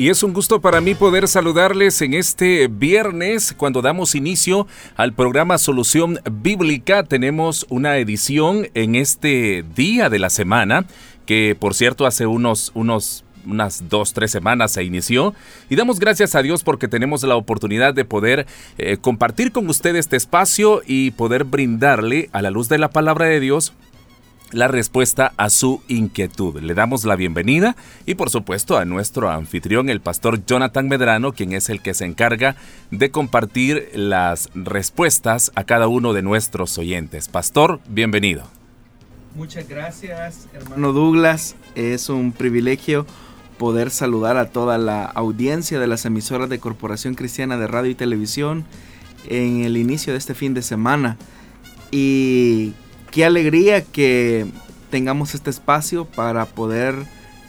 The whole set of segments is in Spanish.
Y es un gusto para mí poder saludarles en este viernes cuando damos inicio al programa Solución Bíblica. Tenemos una edición en este día de la semana que por cierto hace unos, unos unas dos, tres semanas se inició y damos gracias a Dios porque tenemos la oportunidad de poder eh, compartir con usted este espacio y poder brindarle a la luz de la palabra de Dios la respuesta a su inquietud. Le damos la bienvenida y por supuesto a nuestro anfitrión, el pastor Jonathan Medrano, quien es el que se encarga de compartir las respuestas a cada uno de nuestros oyentes. Pastor, bienvenido. Muchas gracias, hermano Douglas. Es un privilegio poder saludar a toda la audiencia de las emisoras de Corporación Cristiana de Radio y Televisión en el inicio de este fin de semana. Y qué alegría que tengamos este espacio para poder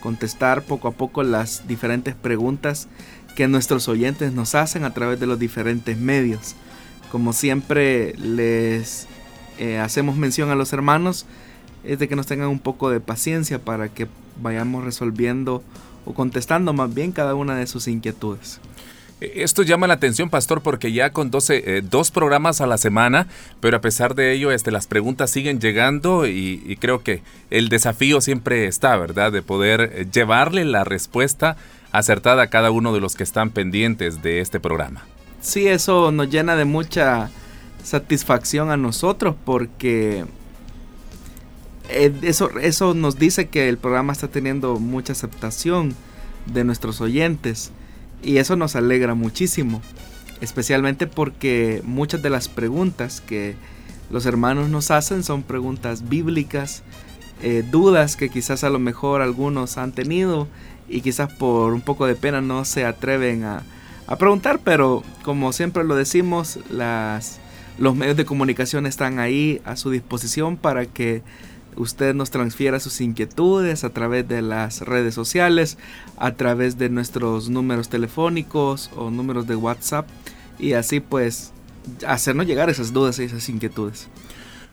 contestar poco a poco las diferentes preguntas que nuestros oyentes nos hacen a través de los diferentes medios. Como siempre les eh, hacemos mención a los hermanos, es de que nos tengan un poco de paciencia para que vayamos resolviendo o contestando más bien cada una de sus inquietudes. Esto llama la atención, pastor, porque ya con 12, eh, dos programas a la semana, pero a pesar de ello, este, las preguntas siguen llegando y, creo que el desafío siempre está, ¿verdad? De poder eh, llevarle la respuesta acertada a cada uno de los que están pendientes de este programa. Sí, eso nos llena de mucha satisfacción a nosotros porque eh, eso, eso nos dice que el programa está teniendo mucha aceptación de nuestros oyentes. Y eso nos alegra muchísimo, especialmente porque muchas de las preguntas que los hermanos nos hacen son preguntas bíblicas, eh, dudas que quizás a lo mejor algunos han tenido y quizás por un poco de pena no se atreven a, a preguntar, pero como siempre lo decimos, las, los medios de comunicación están ahí a su disposición para que usted nos transfiera sus inquietudes a través de las redes sociales, a través de nuestros números telefónicos o números de WhatsApp y así pues hacernos llegar esas dudas y esas inquietudes.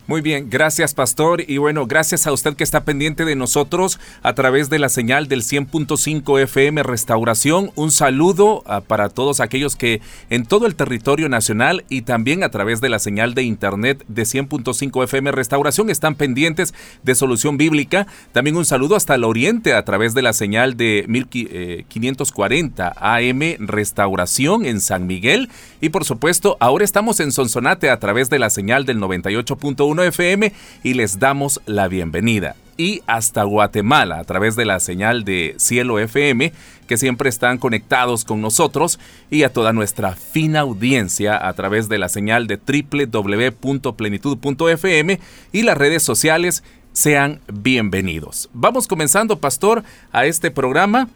Muy bien, gracias pastor y bueno, gracias a usted que está pendiente de nosotros a través de la señal del 100.5 FM Restauración. Un saludo ah, para todos aquellos que en todo el territorio nacional y también a través de la señal de internet de 100.5 FM Restauración están pendientes de Solución Bíblica. También un saludo hasta el oriente a través de la señal de 1540 AM Restauración en San Miguel y por supuesto ahora estamos en Sonsonate a través de la señal del 98.1 FM y les damos la bienvenida. Y hasta Guatemala a través de la señal de Cielo FM, que siempre están conectados con nosotros, y a toda nuestra fina audiencia a través de la señal de www.plenitud.fm y las redes sociales. Sean bienvenidos. Vamos comenzando, pastor, a este programa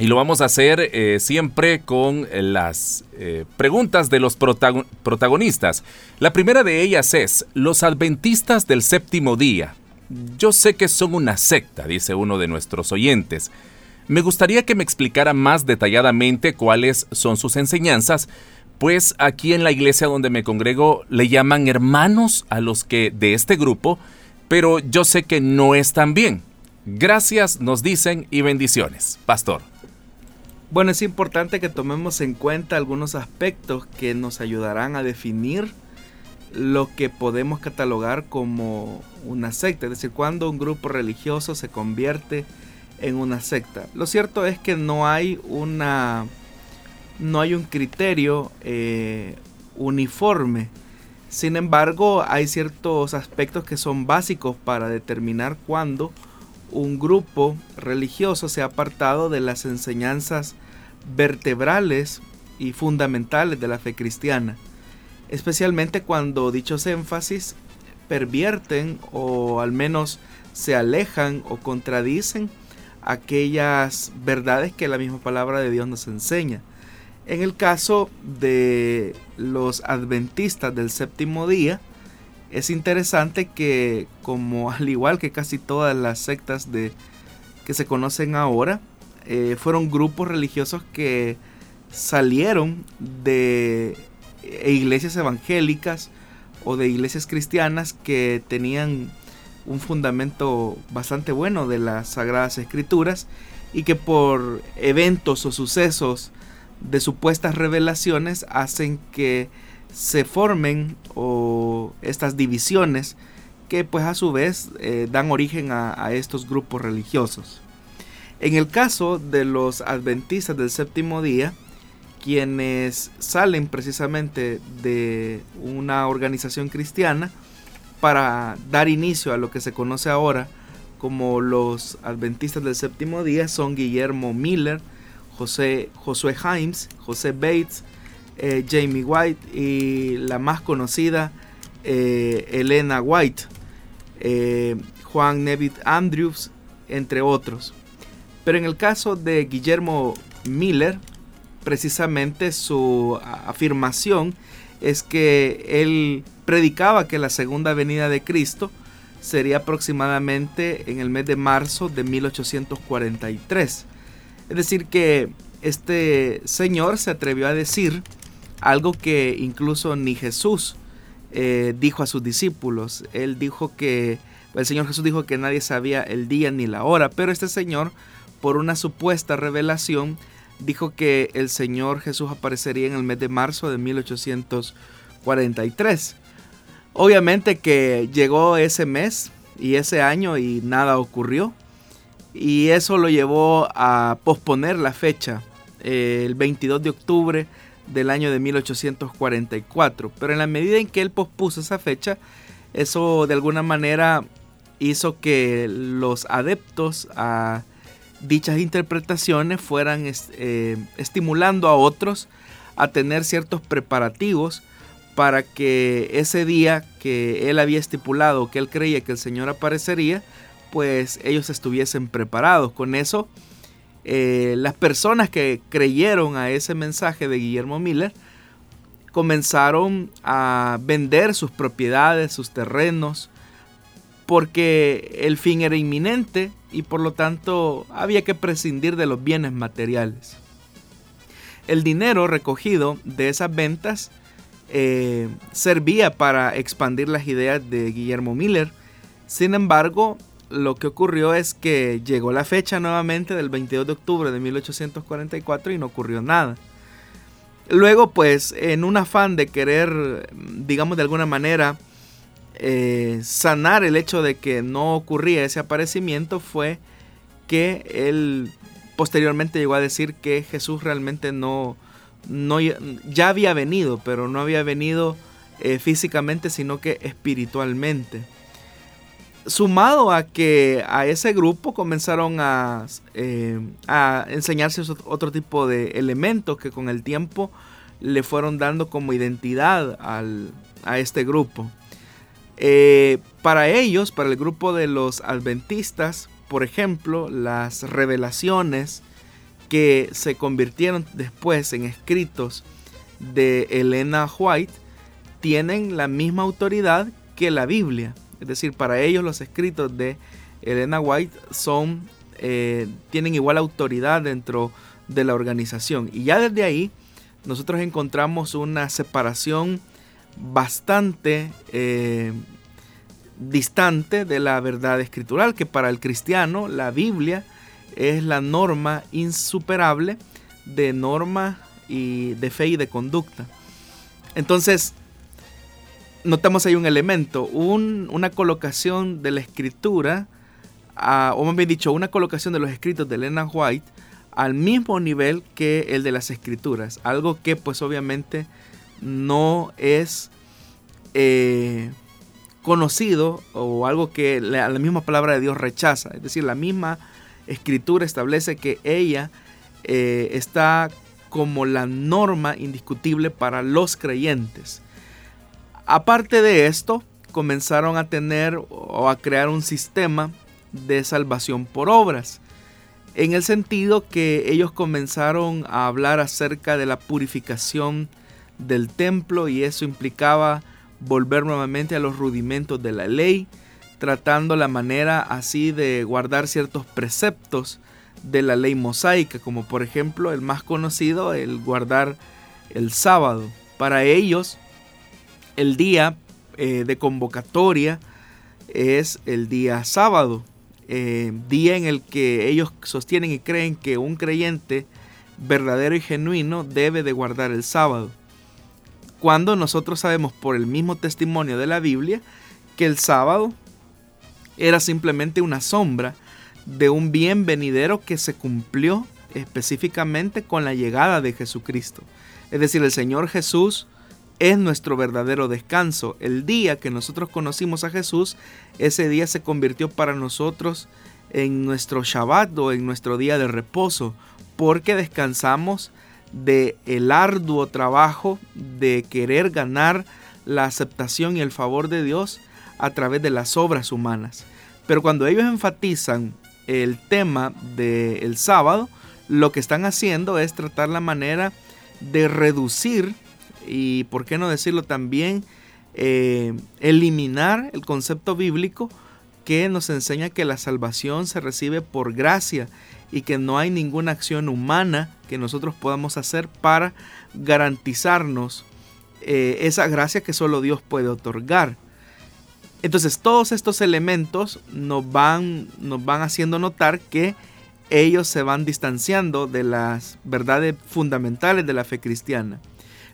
y lo vamos a hacer eh, siempre con las eh, preguntas de los protagonistas. La primera de ellas es, los adventistas del séptimo día. Yo sé que son una secta, dice uno de nuestros oyentes. Me gustaría que me explicara más detalladamente cuáles son sus enseñanzas, pues aquí en la iglesia donde me congrego le llaman hermanos a los que de este grupo, pero yo sé que no están bien. Gracias, nos dicen, y bendiciones. Pastor. Bueno, es importante que tomemos en cuenta algunos aspectos que nos ayudarán a definir lo que podemos catalogar como una secta, es decir, cuando un grupo religioso se convierte en una secta. Lo cierto es que no hay una no hay un criterio eh, uniforme. Sin embargo, hay ciertos aspectos que son básicos para determinar cuándo un grupo religioso se ha apartado de las enseñanzas vertebrales y fundamentales de la fe cristiana, especialmente cuando dichos énfasis pervierten o al menos se alejan o contradicen aquellas verdades que la misma palabra de Dios nos enseña. En el caso de los adventistas del séptimo día, es interesante que como al igual que casi todas las sectas de, que se conocen ahora, eh, fueron grupos religiosos que salieron de eh, iglesias evangélicas o de iglesias cristianas que tenían un fundamento bastante bueno de las sagradas escrituras y que por eventos o sucesos de supuestas revelaciones hacen que se formen o estas divisiones que pues a su vez eh, dan origen a, a estos grupos religiosos. En el caso de los adventistas del séptimo día, quienes salen precisamente de una organización cristiana para dar inicio a lo que se conoce ahora como los adventistas del séptimo día son Guillermo Miller, José, Josué Himes, José Bates, eh, Jamie White y la más conocida eh, Elena White, eh, Juan Nevitt Andrews, entre otros. Pero en el caso de Guillermo Miller, precisamente su afirmación es que él predicaba que la segunda venida de Cristo sería aproximadamente en el mes de marzo de 1843. Es decir, que este señor se atrevió a decir algo que incluso ni Jesús eh, dijo a sus discípulos. Él dijo que, el Señor Jesús dijo que nadie sabía el día ni la hora, pero este señor, por una supuesta revelación, dijo que el Señor Jesús aparecería en el mes de marzo de 1843. Obviamente que llegó ese mes y ese año y nada ocurrió y eso lo llevó a posponer la fecha eh, el 22 de octubre del año de 1844. Pero en la medida en que él pospuso esa fecha, eso de alguna manera hizo que los adeptos a dichas interpretaciones fueran eh, estimulando a otros a tener ciertos preparativos para que ese día que él había estipulado, que él creía que el Señor aparecería, pues ellos estuviesen preparados. Con eso, eh, las personas que creyeron a ese mensaje de Guillermo Miller comenzaron a vender sus propiedades, sus terrenos, porque el fin era inminente y por lo tanto había que prescindir de los bienes materiales. El dinero recogido de esas ventas eh, servía para expandir las ideas de Guillermo Miller. Sin embargo, lo que ocurrió es que llegó la fecha nuevamente del 22 de octubre de 1844 y no ocurrió nada. Luego, pues, en un afán de querer, digamos de alguna manera, eh, sanar el hecho de que no ocurría ese aparecimiento, fue que él posteriormente llegó a decir que Jesús realmente no, no ya había venido, pero no había venido eh, físicamente, sino que espiritualmente sumado a que a ese grupo comenzaron a, eh, a, enseñarse otro tipo de elementos que con el tiempo le fueron dando como identidad a este grupo. Eh, para ellos, para el grupo de los adventistas, por ejemplo, las revelaciones que se convirtieron después en escritos de Elena White tienen la misma autoridad que la Biblia. Es decir, para ellos los escritos de Elena White son, eh, tienen igual autoridad dentro de la organización. Y ya desde ahí nosotros encontramos una separación bastante eh, distante de la verdad escritural, que para el cristiano la Biblia es la norma insuperable de norma y de fe y de conducta. Entonces, notamos ahí un elemento, una colocación de la escritura, o más bien dicho, una colocación de los escritos de Elena White al mismo nivel que el de las escrituras, algo que pues obviamente no es eh, conocido o algo que la, misma palabra de Dios rechaza, es decir, la misma escritura establece que ella eh, está como la norma indiscutible para los creyentes. Aparte de esto, comenzaron a tener o a crear un sistema de salvación por obras. en el sentido que ellos comenzaron a hablar acerca de la purificación del templo y eso implicaba volver nuevamente a los rudimentos de la ley, tratando la manera así de guardar ciertos preceptos de la ley mosaica, como por ejemplo el más conocido, el guardar el sábado. Para ellos, el día eh, de convocatoria es el día sábado, eh, día en el que ellos sostienen y creen que un creyente verdadero y genuino debe de guardar el sábado. Cuando nosotros sabemos por el mismo testimonio de la Biblia que el sábado era simplemente una sombra de un bien venidero que se cumplió específicamente con la llegada de Jesucristo. Es decir, el Señor Jesús es nuestro verdadero descanso. El día que nosotros conocimos a Jesús, ese día se convirtió para nosotros en nuestro Shabbat o en nuestro día de reposo, porque descansamos de el arduo trabajo de querer ganar la aceptación y el favor de Dios a través de las obras humanas. Pero cuando ellos enfatizan el tema del sábado, lo que están haciendo es tratar la manera de reducir y, por qué no decirlo también, eh, eliminar el concepto bíblico que nos enseña que la salvación se recibe por gracia y que no hay ninguna acción humana que nosotros podamos hacer para garantizarnos eh, esa gracia que solo Dios puede otorgar. Entonces todos estos elementos nos van, nos van haciendo notar que ellos se van distanciando de las verdades fundamentales de la fe cristiana.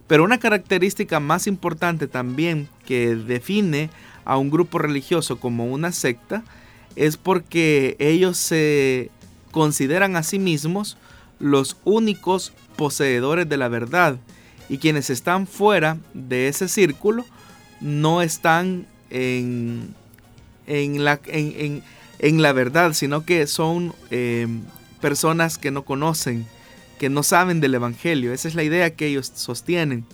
Pero una característica más importante también que define a un grupo religioso como una secta es porque ellos se consideran a sí mismos los únicos poseedores de la verdad y quienes están fuera de ese círculo no están en, en, la, en, en la verdad, sino que son eh, personas que no conocen, que no saben del Evangelio. Esa es la idea que ellos sostienen.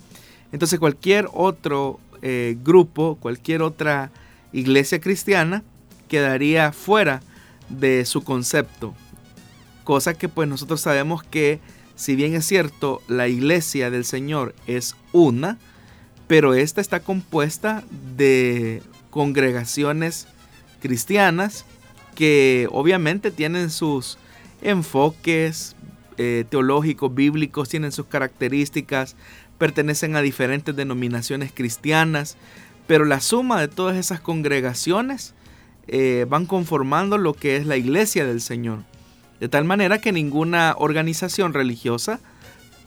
Entonces cualquier otro eh, grupo, cualquier otra iglesia cristiana quedaría fuera de su concepto. Cosa que pues nosotros sabemos que si bien es cierto la iglesia del Señor es una, pero esta está compuesta de congregaciones cristianas que obviamente tienen sus enfoques eh, teológicos, bíblicos, tienen sus características, pertenecen a diferentes denominaciones cristianas, pero la suma de todas esas congregaciones eh, van conformando lo que es la iglesia del Señor. De tal manera que ninguna organización religiosa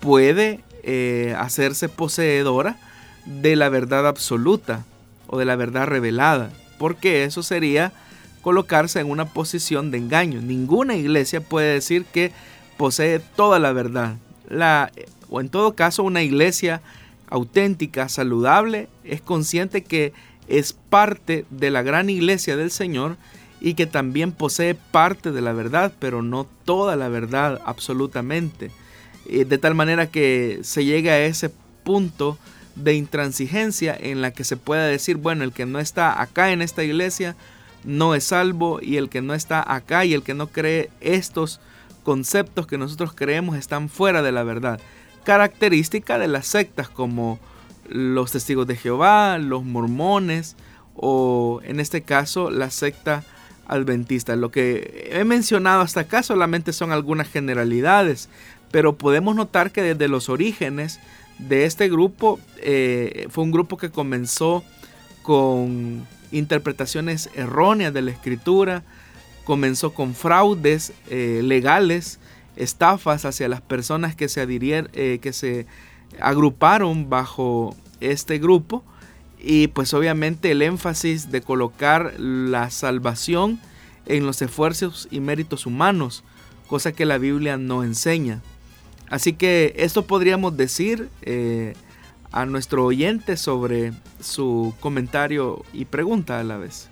puede eh, hacerse poseedora de la verdad absoluta o de la verdad revelada, porque eso sería colocarse en una posición de engaño. Ninguna iglesia puede decir que posee toda la verdad. La, o en todo caso, una iglesia auténtica, saludable, es consciente que es parte de la gran iglesia del Señor y que también posee parte de la verdad, pero no toda la verdad absolutamente. De tal manera que se llega a ese punto de intransigencia en la que se pueda decir, bueno, el que no está acá en esta iglesia no es salvo y el que no está acá y el que no cree estos conceptos que nosotros creemos están fuera de la verdad. Característica de las sectas como los testigos de Jehová, los mormones o en este caso la secta adventista. Lo que he mencionado hasta acá solamente son algunas generalidades, pero podemos notar que desde los orígenes de este grupo eh, fue un grupo que comenzó con interpretaciones erróneas de la escritura, comenzó con fraudes eh, legales, estafas hacia las personas que se, eh, que se agruparon bajo este grupo y pues obviamente el énfasis de colocar la salvación en los esfuerzos y méritos humanos, cosa que la Biblia no enseña. Así que esto podríamos decir eh, a nuestro oyente sobre su comentario y pregunta a la vez.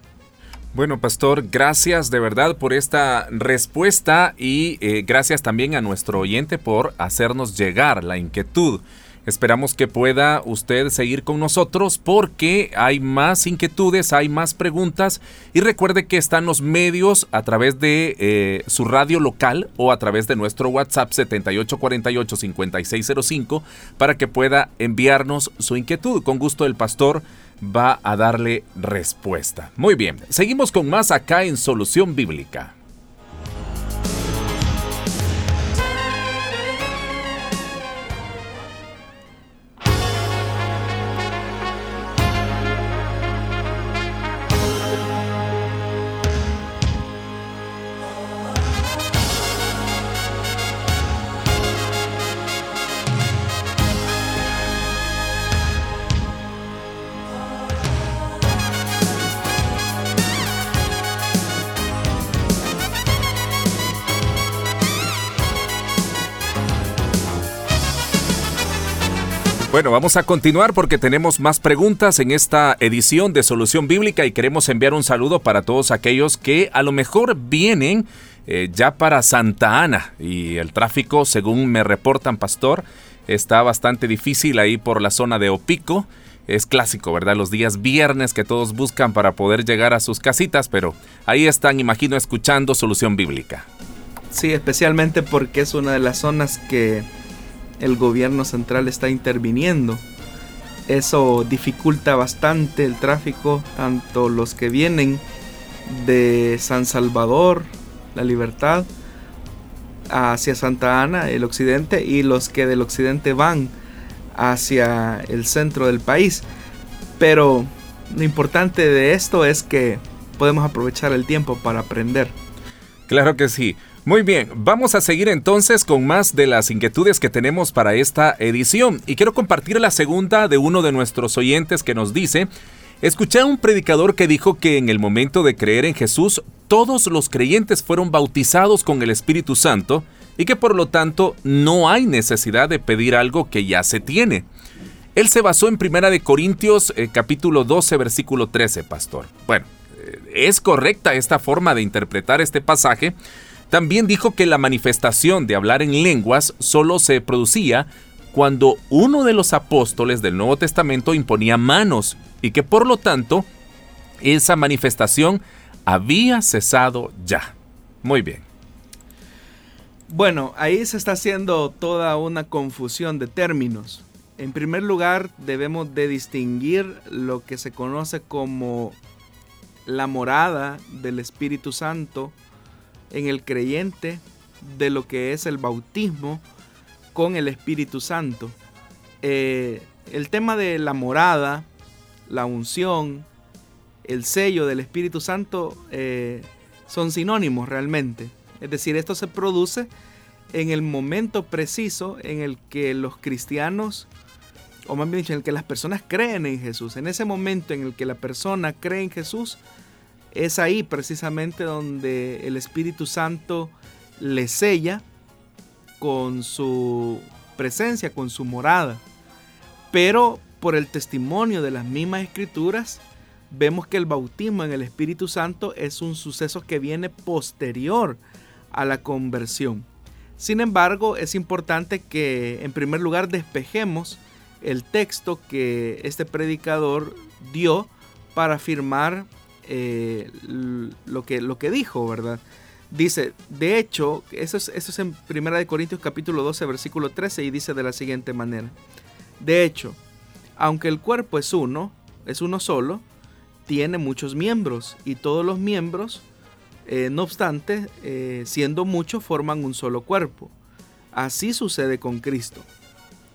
Bueno, pastor, gracias de verdad por esta respuesta y eh, gracias también a nuestro oyente por hacernos llegar la inquietud. Esperamos que pueda usted seguir con nosotros porque hay más inquietudes, hay más preguntas y recuerde que están los medios a través de eh, su radio local o a través de nuestro WhatsApp 7848-5605 para que pueda enviarnos su inquietud. Con gusto el pastor va a darle respuesta. Muy bien, seguimos con más acá en Solución Bíblica. Bueno, vamos a continuar porque tenemos más preguntas en esta edición de Solución Bíblica y queremos enviar un saludo para todos aquellos que a lo mejor vienen eh, ya para Santa Ana y el tráfico, según me reportan, pastor, está bastante difícil ahí por la zona de Opico. Es clásico, ¿verdad? Los días viernes que todos buscan para poder llegar a sus casitas, pero ahí están, imagino, escuchando Solución Bíblica. Sí, especialmente porque es una de las zonas que el gobierno central está interviniendo. Eso dificulta bastante el tráfico, tanto los que vienen de San Salvador, la libertad, hacia Santa Ana, el occidente, y los que del occidente van hacia el centro del país. Pero lo importante de esto es que podemos aprovechar el tiempo para aprender. Claro que sí. Muy bien, vamos a seguir entonces con más de las inquietudes que tenemos para esta edición y quiero compartir la segunda de uno de nuestros oyentes que nos dice, escuché a un predicador que dijo que en el momento de creer en Jesús todos los creyentes fueron bautizados con el Espíritu Santo y que por lo tanto no hay necesidad de pedir algo que ya se tiene. Él se basó en Primera de Corintios eh, capítulo 12 versículo 13, pastor. Bueno, eh, es correcta esta forma de interpretar este pasaje, también dijo que la manifestación de hablar en lenguas solo se producía cuando uno de los apóstoles del Nuevo Testamento imponía manos y que por lo tanto esa manifestación había cesado ya. Muy bien. Bueno, ahí se está haciendo toda una confusión de términos. En primer lugar, debemos de distinguir lo que se conoce como la morada del Espíritu Santo en el creyente de lo que es el bautismo con el Espíritu Santo. Eh, el tema de la morada, la unción, el sello del Espíritu Santo eh, son sinónimos realmente. Es decir, esto se produce en el momento preciso en el que los cristianos, o más bien dicho, en el que las personas creen en Jesús. En ese momento en el que la persona cree en Jesús, es ahí precisamente donde el Espíritu Santo le sella con su presencia, con su morada. Pero por el testimonio de las mismas escrituras, vemos que el bautismo en el Espíritu Santo es un suceso que viene posterior a la conversión. Sin embargo, es importante que en primer lugar despejemos el texto que este predicador dio para afirmar eh, lo, que, lo que dijo, ¿verdad? Dice, de hecho, eso es, eso es en 1 Corintios capítulo 12, versículo 13, y dice de la siguiente manera. De hecho, aunque el cuerpo es uno, es uno solo, tiene muchos miembros, y todos los miembros, eh, no obstante, eh, siendo muchos, forman un solo cuerpo. Así sucede con Cristo.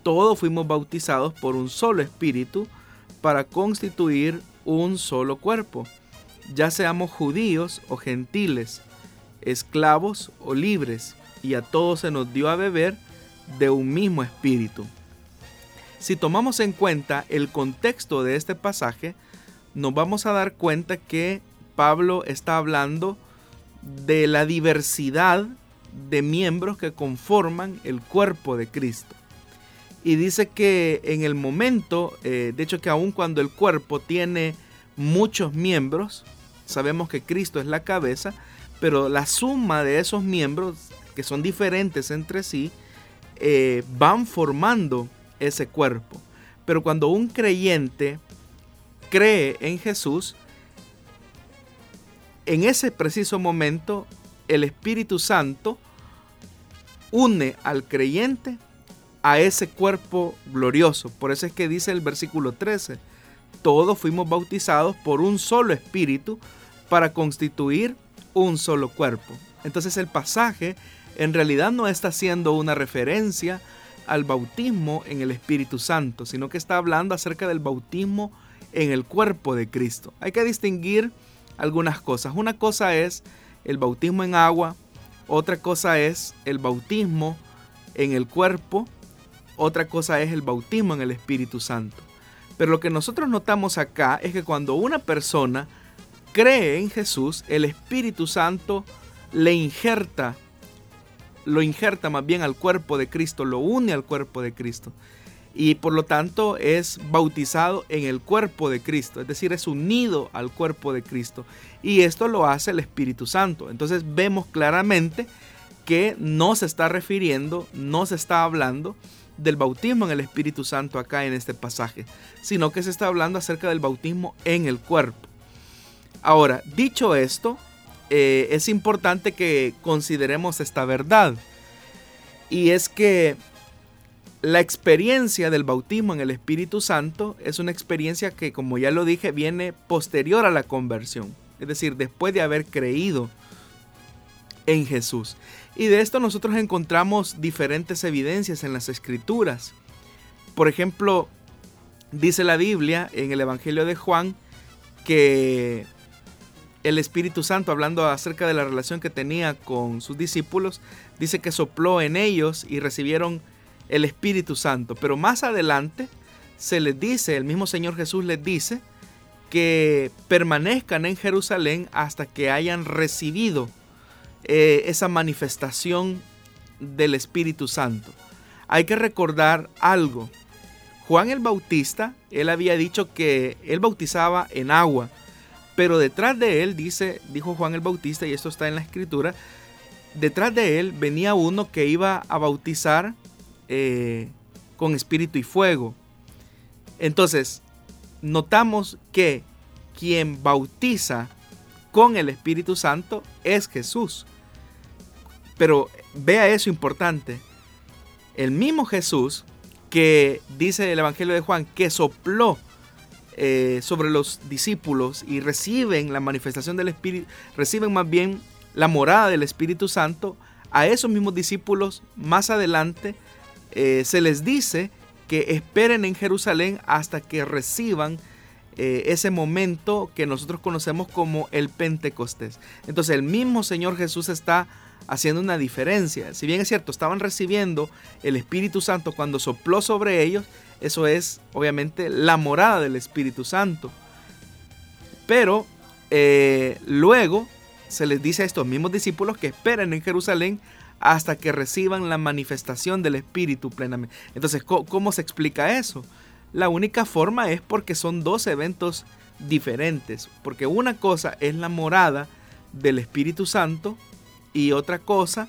Todos fuimos bautizados por un solo espíritu para constituir un solo cuerpo ya seamos judíos o gentiles, esclavos o libres, y a todos se nos dio a beber de un mismo espíritu. Si tomamos en cuenta el contexto de este pasaje, nos vamos a dar cuenta que Pablo está hablando de la diversidad de miembros que conforman el cuerpo de Cristo. Y dice que en el momento, eh, de hecho que aun cuando el cuerpo tiene muchos miembros, sabemos que Cristo es la cabeza, pero la suma de esos miembros, que son diferentes entre sí, eh, van formando ese cuerpo. Pero cuando un creyente cree en Jesús, en ese preciso momento el Espíritu Santo une al creyente a ese cuerpo glorioso. Por eso es que dice el versículo 13, todos fuimos bautizados por un solo espíritu para constituir un solo cuerpo. Entonces el pasaje en realidad no está haciendo una referencia al bautismo en el Espíritu Santo, sino que está hablando acerca del bautismo en el cuerpo de Cristo. Hay que distinguir algunas cosas. Una cosa es el bautismo en agua, otra cosa es el bautismo en el cuerpo, otra cosa es el bautismo en el Espíritu Santo. Pero lo que nosotros notamos acá es que cuando una persona cree en Jesús, el Espíritu Santo le injerta, lo injerta más bien al cuerpo de Cristo, lo une al cuerpo de Cristo. Y por lo tanto es bautizado en el cuerpo de Cristo, es decir, es unido al cuerpo de Cristo. Y esto lo hace el Espíritu Santo. Entonces vemos claramente que no se está refiriendo, no se está hablando del bautismo en el Espíritu Santo acá en este pasaje, sino que se está hablando acerca del bautismo en el cuerpo. Ahora, dicho esto, eh, es importante que consideremos esta verdad. Y es que la experiencia del bautismo en el Espíritu Santo es una experiencia que, como ya lo dije, viene posterior a la conversión. Es decir, después de haber creído en Jesús. Y de esto nosotros encontramos diferentes evidencias en las escrituras. Por ejemplo, dice la Biblia en el Evangelio de Juan que el Espíritu Santo, hablando acerca de la relación que tenía con sus discípulos, dice que sopló en ellos y recibieron el Espíritu Santo. Pero más adelante se les dice, el mismo Señor Jesús les dice, que permanezcan en Jerusalén hasta que hayan recibido eh, esa manifestación del Espíritu Santo. Hay que recordar algo. Juan el Bautista, él había dicho que él bautizaba en agua, pero detrás de él, dice, dijo Juan el Bautista, y esto está en la escritura, detrás de él venía uno que iba a bautizar eh, con espíritu y fuego. Entonces, notamos que quien bautiza con el Espíritu Santo es Jesús. Pero vea eso importante. El mismo Jesús que dice el Evangelio de Juan que sopló eh, sobre los discípulos y reciben la manifestación del Espíritu, reciben más bien la morada del Espíritu Santo, a esos mismos discípulos más adelante eh, se les dice que esperen en Jerusalén hasta que reciban eh, ese momento que nosotros conocemos como el Pentecostés. Entonces el mismo Señor Jesús está haciendo una diferencia. Si bien es cierto, estaban recibiendo el Espíritu Santo cuando sopló sobre ellos, eso es obviamente la morada del Espíritu Santo. Pero eh, luego se les dice a estos mismos discípulos que esperen en Jerusalén hasta que reciban la manifestación del Espíritu plenamente. Entonces, ¿cómo, se explica eso? La única forma es porque son dos eventos diferentes. Porque una cosa es la morada del Espíritu Santo y otra cosa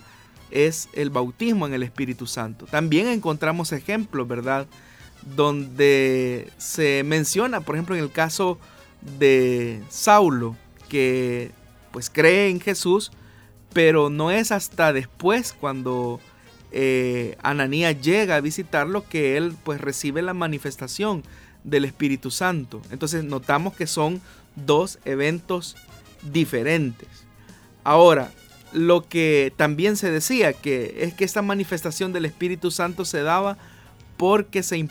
es el bautismo en el Espíritu Santo. También encontramos ejemplos, ¿verdad? Donde se menciona, por ejemplo, en el caso de Saulo, que pues cree en Jesús, pero no es hasta después cuando eh, Ananías llega a visitarlo que él pues recibe la manifestación del Espíritu Santo. Entonces notamos que son dos eventos diferentes. Ahora, lo que también se decía que es que esta manifestación del Espíritu Santo se daba porque se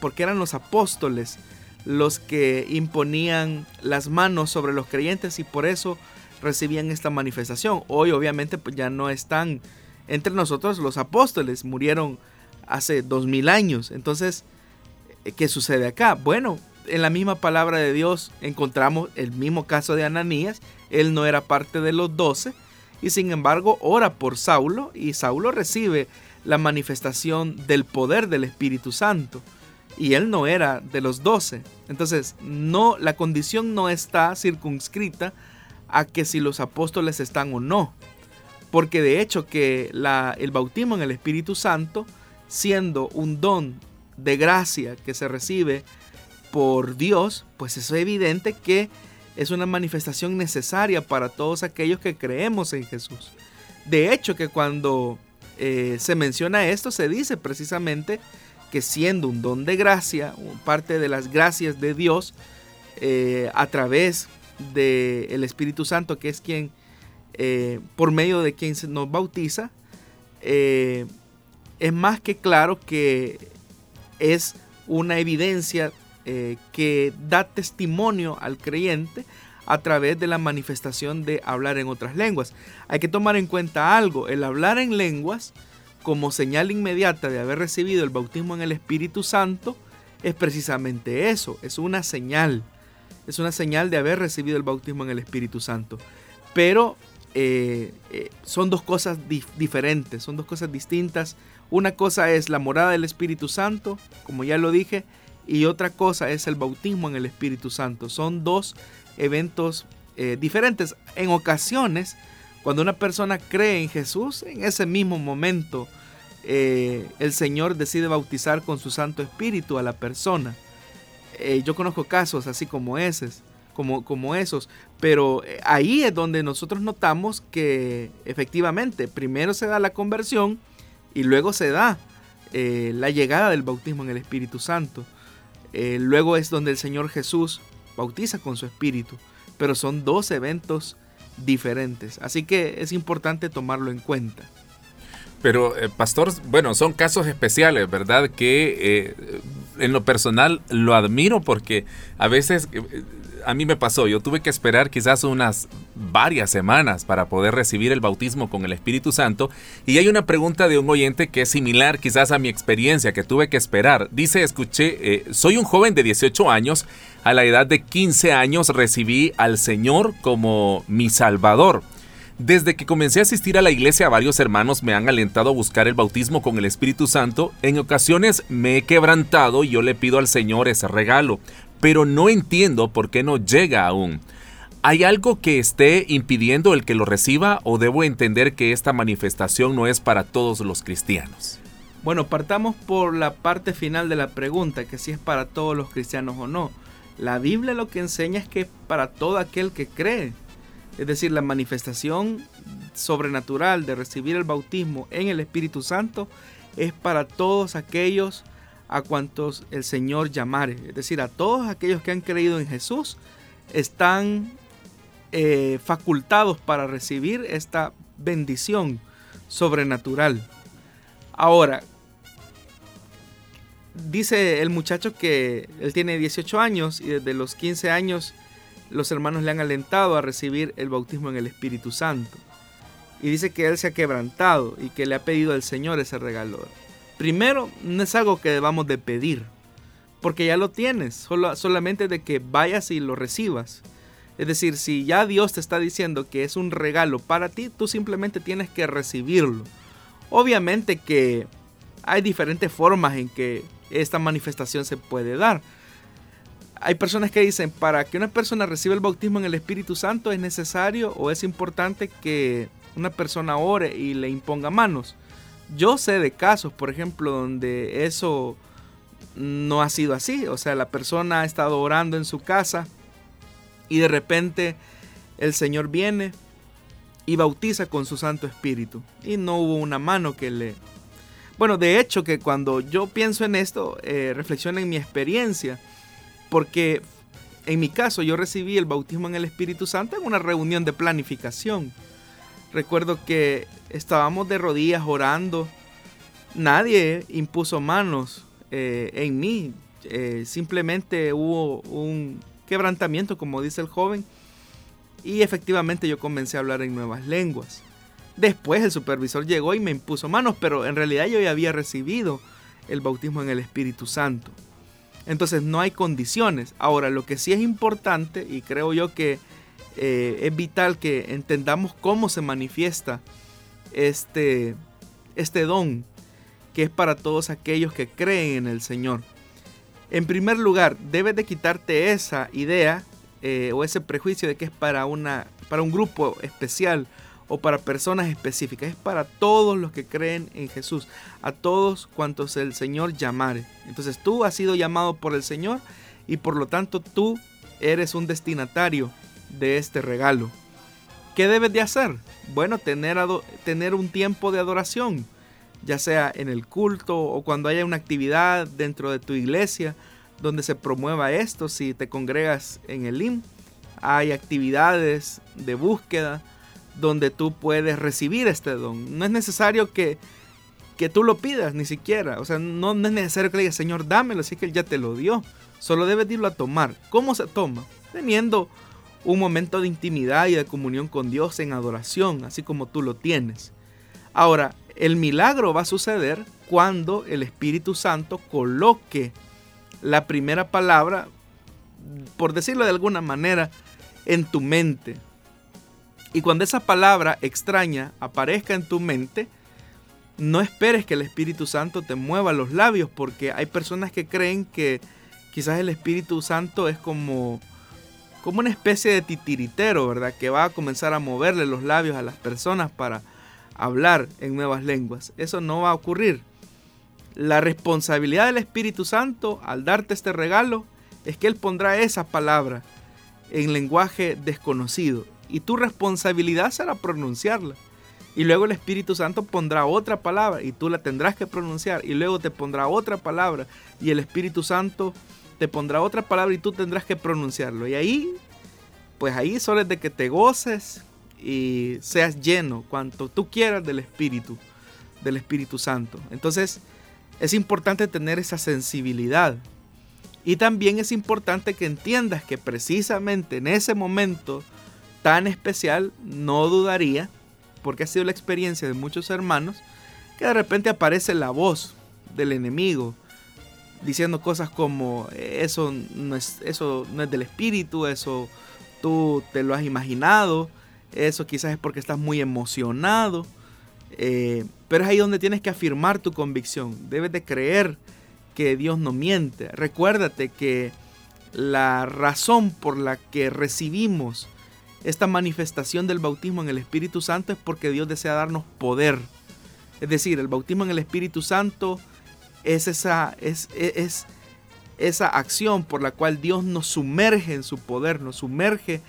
porque eran los apóstoles los que imponían las manos sobre los creyentes y por eso recibían esta manifestación. Hoy obviamente pues ya no están entre nosotros los apóstoles, murieron hace dos mil años. Entonces, ¿qué sucede acá? Bueno, en la misma palabra de Dios encontramos el mismo caso de Ananías. Él no era parte de los doce y sin embargo ora por Saulo y Saulo recibe la manifestación del poder del Espíritu Santo y él no era de los doce. Entonces, no, la condición no está circunscrita a que si los apóstoles están o no. Porque de hecho que el bautismo en el Espíritu Santo, siendo un don de gracia que se recibe por Dios, pues es evidente que es una manifestación necesaria para todos aquellos que creemos en Jesús. De hecho, que cuando eh, se menciona esto, se dice precisamente que siendo un don de gracia, parte de las gracias de Dios, eh, a través del Espíritu Santo, que es quien, eh, por medio de quien nos bautiza, es más que claro que es una evidencia eh, que da testimonio al creyente a través de la manifestación de hablar en otras lenguas. Hay que tomar en cuenta algo, el hablar en lenguas como señal inmediata de haber recibido el bautismo en el Espíritu Santo es precisamente eso, es una señal, es una señal de haber recibido el bautismo en el Espíritu Santo. Pero eh, eh, son dos cosas diferentes, son dos cosas distintas. Una cosa es la morada del Espíritu Santo, como ya lo dije, y otra cosa es el bautismo en el Espíritu Santo. Son dos eventos eh, diferentes. En ocasiones, cuando una persona cree en Jesús, en ese mismo momento eh, el Señor decide bautizar con su Santo Espíritu a la persona. Eh, yo conozco casos así como esos, como, como esos, pero ahí es donde nosotros notamos que efectivamente primero se da la conversión y luego se da la llegada del bautismo en el Espíritu Santo. Eh, luego es donde el Señor Jesús bautiza con su espíritu, pero son dos eventos diferentes. Así que es importante tomarlo en cuenta. Pero, eh, pastor, bueno, son casos especiales, ¿verdad? Que eh, en lo personal lo admiro porque a veces a mí me pasó, yo tuve que esperar quizás unas varias semanas para poder recibir el bautismo con el Espíritu Santo y hay una pregunta de un oyente que es similar quizás a mi experiencia que tuve que esperar. Dice, escuché, eh, soy un joven de 18 años, a la edad de 15 años recibí al Señor como mi Salvador. Desde que comencé a asistir a la iglesia, varios hermanos me han alentado a buscar el bautismo con el Espíritu Santo. En ocasiones me he quebrantado y yo le pido al Señor ese regalo pero no entiendo por qué no llega aún. ¿Hay algo que esté impidiendo el que lo reciba o debo entender que esta manifestación no es para todos los cristianos? Bueno, partamos por la parte final de la pregunta, que si es para todos los cristianos o no. La Biblia lo que enseña es que es para todo aquel que cree. Es decir, la manifestación sobrenatural de recibir el bautismo en el Espíritu Santo es para todos aquellos a cuantos el Señor llamare. Es decir, a todos aquellos que han creído en Jesús están eh, facultados para recibir esta bendición sobrenatural. Ahora, dice el muchacho que él tiene 18 años y desde los 15 años los hermanos le han alentado a recibir el bautismo en el Espíritu Santo. Y dice que él se ha quebrantado y que le ha pedido al Señor ese regalo. Primero, no es algo que debamos de pedir, porque ya lo tienes, solo, solamente de que vayas y lo recibas. Es decir, si ya Dios te está diciendo que es un regalo para ti, tú simplemente tienes que recibirlo. Obviamente que hay diferentes formas en que esta manifestación se puede dar. Hay personas que dicen, para que una persona reciba el bautismo en el Espíritu Santo es necesario o es importante que una persona ore y le imponga manos. Yo sé de casos, por ejemplo, donde eso no ha sido así. O sea, la persona ha estado orando en su casa y de repente el Señor viene y bautiza con su Santo Espíritu. Y no hubo una mano que le... Bueno, de hecho que cuando yo pienso en esto, eh, reflexiono en mi experiencia. Porque en mi caso yo recibí el bautismo en el Espíritu Santo en una reunión de planificación. Recuerdo que estábamos de rodillas orando. Nadie impuso manos eh, en mí. Eh, simplemente hubo un quebrantamiento, como dice el joven. Y efectivamente yo comencé a hablar en nuevas lenguas. Después el supervisor llegó y me impuso manos, pero en realidad yo ya había recibido el bautismo en el Espíritu Santo. Entonces no hay condiciones. Ahora, lo que sí es importante, y creo yo que eh, es vital que entendamos cómo se manifiesta este, este don que es para todos aquellos que creen en el Señor. En primer lugar, debes de quitarte esa idea eh, o ese prejuicio de que es para, una, para un grupo especial o para personas específicas, es para todos los que creen en Jesús, a todos cuantos el Señor llamare. Entonces tú has sido llamado por el Señor y por lo tanto tú eres un destinatario de este regalo. ¿Qué debes de hacer? Bueno, tener, un tiempo de adoración, ya sea en el culto o cuando haya una actividad dentro de tu iglesia donde se promueva esto, si te congregas en el IM, hay actividades de búsqueda donde tú puedes recibir este don. No es necesario que, que tú lo pidas ni siquiera, o sea, no, es necesario que le digas, Señor, dámelo, así que Él ya te lo dio. Solo debes irlo a tomar. ¿Cómo se toma? Teniendo un momento de intimidad y de comunión con Dios en adoración, así como tú lo tienes. Ahora, el milagro va a suceder cuando el Espíritu Santo coloque la primera palabra, por decirlo de alguna manera, en tu mente. Y cuando esa palabra extraña aparezca en tu mente, no esperes que el Espíritu Santo te mueva los labios, porque hay personas que creen que quizás el Espíritu Santo es como, como una especie de titiritero, ¿verdad? Que va a comenzar a moverle los labios a las personas para hablar en nuevas lenguas. Eso no va a ocurrir. La responsabilidad del Espíritu Santo al darte este regalo es que Él pondrá esa palabra en lenguaje desconocido y tu responsabilidad será pronunciarla. Y luego el Espíritu Santo pondrá otra palabra y tú la tendrás que pronunciar y luego te pondrá otra palabra y el Espíritu Santo te pondrá otra palabra y tú tendrás que pronunciarlo. Y ahí, pues ahí solo es de que te goces y seas lleno cuanto tú quieras del Espíritu, del Espíritu Santo. Entonces, es importante tener esa sensibilidad. Y también es importante que entiendas que precisamente en ese momento tan especial, no dudaría, porque ha sido la experiencia de muchos hermanos, que de repente aparece la voz del enemigo diciendo cosas como eso no es, eso no es del espíritu, eso tú te lo has imaginado, eso quizás es porque estás muy emocionado. Eh, pero es ahí donde tienes que afirmar tu convicción. Debes de creer que Dios no miente. Recuérdate que la razón por la que recibimos esta manifestación del bautismo en el Espíritu Santo es porque Dios desea darnos poder. Es decir, el bautismo en el Espíritu Santo es esa, es, es, esa acción por la cual Dios nos sumerge en su poder, nos sumerge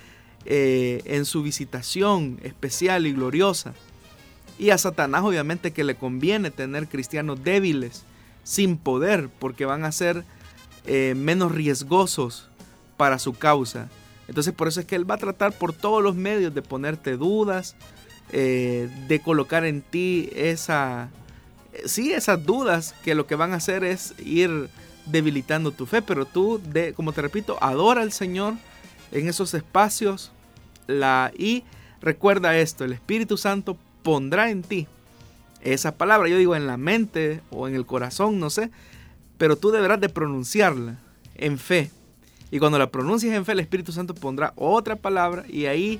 eh, en su visitación especial y gloriosa. Y a Satanás obviamente que le conviene tener cristianos débiles, sin poder, porque van a ser eh, menos riesgosos para su causa. Entonces por eso es que Él va a tratar por todos los medios de ponerte dudas, eh, de colocar en ti esa, sí, esas dudas que lo que van a hacer es ir debilitando tu fe, pero tú, de, como te repito, adora al Señor en esos espacios la, y recuerda esto, el Espíritu Santo pondrá en ti esa palabra, yo digo en la mente o en el corazón, no sé, pero tú deberás de pronunciarla en fe. Y cuando la pronuncies en fe, el Espíritu Santo pondrá otra palabra y ahí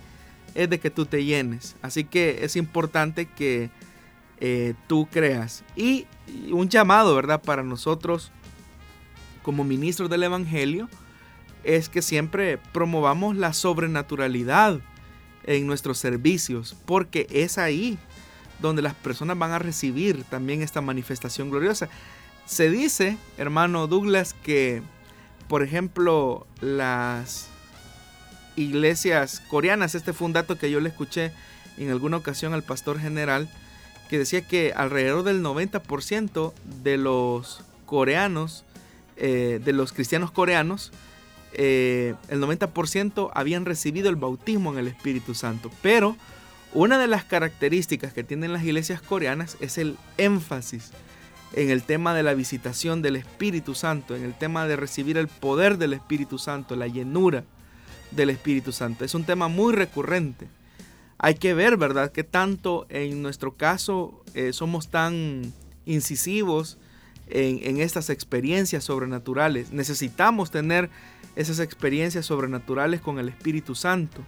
es de que tú te llenes. Así que es importante que eh, tú creas. Y un llamado, ¿verdad? Para nosotros como ministros del Evangelio es que siempre promovamos la sobrenaturalidad en nuestros servicios, porque es ahí donde las personas van a recibir también esta manifestación gloriosa. Se dice, hermano Douglas, que por ejemplo, las iglesias coreanas, este fue un dato que yo le escuché en alguna ocasión al pastor general, que decía que alrededor del 90% de los coreanos, eh, de los cristianos coreanos, eh, el 90% habían recibido el bautismo en el Espíritu Santo. Pero una de las características que tienen las iglesias coreanas es el énfasis en el tema de la visitación del Espíritu Santo, en el tema de recibir el poder del Espíritu Santo, la llenura del Espíritu Santo. Es un tema muy recurrente. Hay que ver, ¿verdad?, que tanto en nuestro caso eh, somos tan incisivos en, en estas experiencias sobrenaturales. Necesitamos tener esas experiencias sobrenaturales con el Espíritu Santo,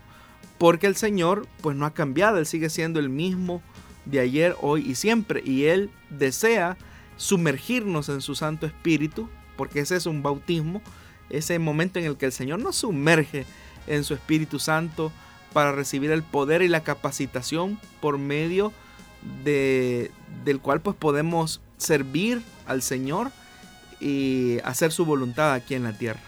porque el Señor pues no ha cambiado, Él sigue siendo el mismo de ayer, hoy y siempre, y Él desea sumergirnos en su Santo Espíritu, porque ese es un bautismo, ese momento en el que el Señor nos sumerge en su Espíritu Santo para recibir el poder y la capacitación por medio de, del cual pues podemos servir al Señor y hacer su voluntad aquí en la tierra.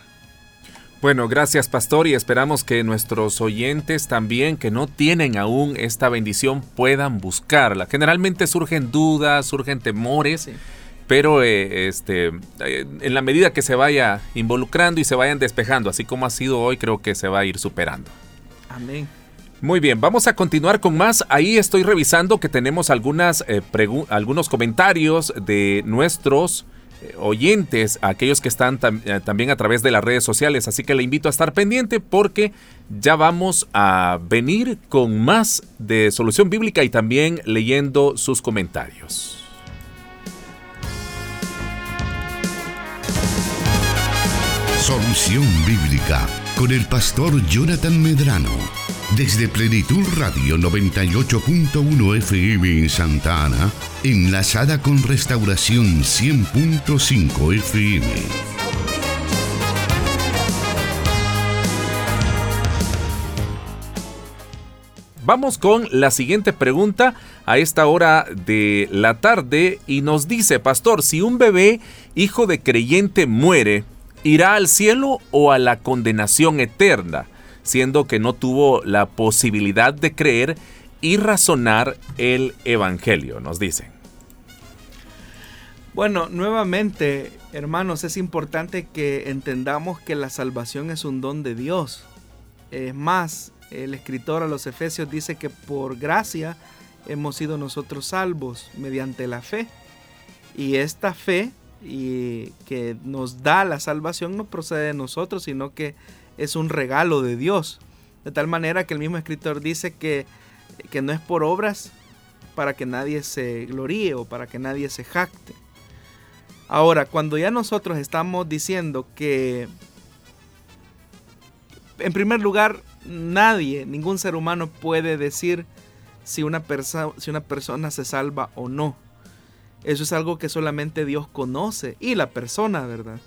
Bueno, gracias pastor y esperamos que nuestros oyentes también que no tienen aún esta bendición puedan buscarla. Generalmente surgen dudas, surgen temores, pero eh, este, eh, en la medida que se vaya involucrando y se vayan despejando, así como ha sido hoy, creo que se va a ir superando. Amén. Muy bien, vamos a continuar con más. Ahí estoy revisando que tenemos algunas, eh, algunos comentarios de nuestros eh, oyentes, aquellos que están eh, también a través de las redes sociales. Así que le invito a estar pendiente porque ya vamos a venir con más de solución bíblica y también leyendo sus comentarios. Solución bíblica con el pastor Jonathan Medrano desde Plenitud Radio 98.1 FM en Santa Ana, enlazada con Restauración 100.5 FM. Vamos con la siguiente pregunta a esta hora de la tarde y nos dice, pastor, si un bebé hijo de creyente muere, ¿irá al cielo o a la condenación eterna? siendo que no tuvo la posibilidad de creer y razonar el Evangelio, nos dicen. Bueno, nuevamente, hermanos, es importante que entendamos que la salvación es un don de Dios. Es más, el escritor a los Efesios dice que por gracia hemos sido nosotros salvos mediante la fe. Y esta fe y que nos da la salvación no procede de nosotros, sino que es un regalo de Dios. De tal manera que el mismo escritor dice que, que no es por obras para que nadie se gloríe o para que nadie se jacte. Ahora, cuando ya nosotros estamos diciendo que, en primer lugar, nadie, ningún ser humano puede decir si una, si una persona se salva o no. Eso es algo que solamente Dios conoce y la persona, ¿verdad?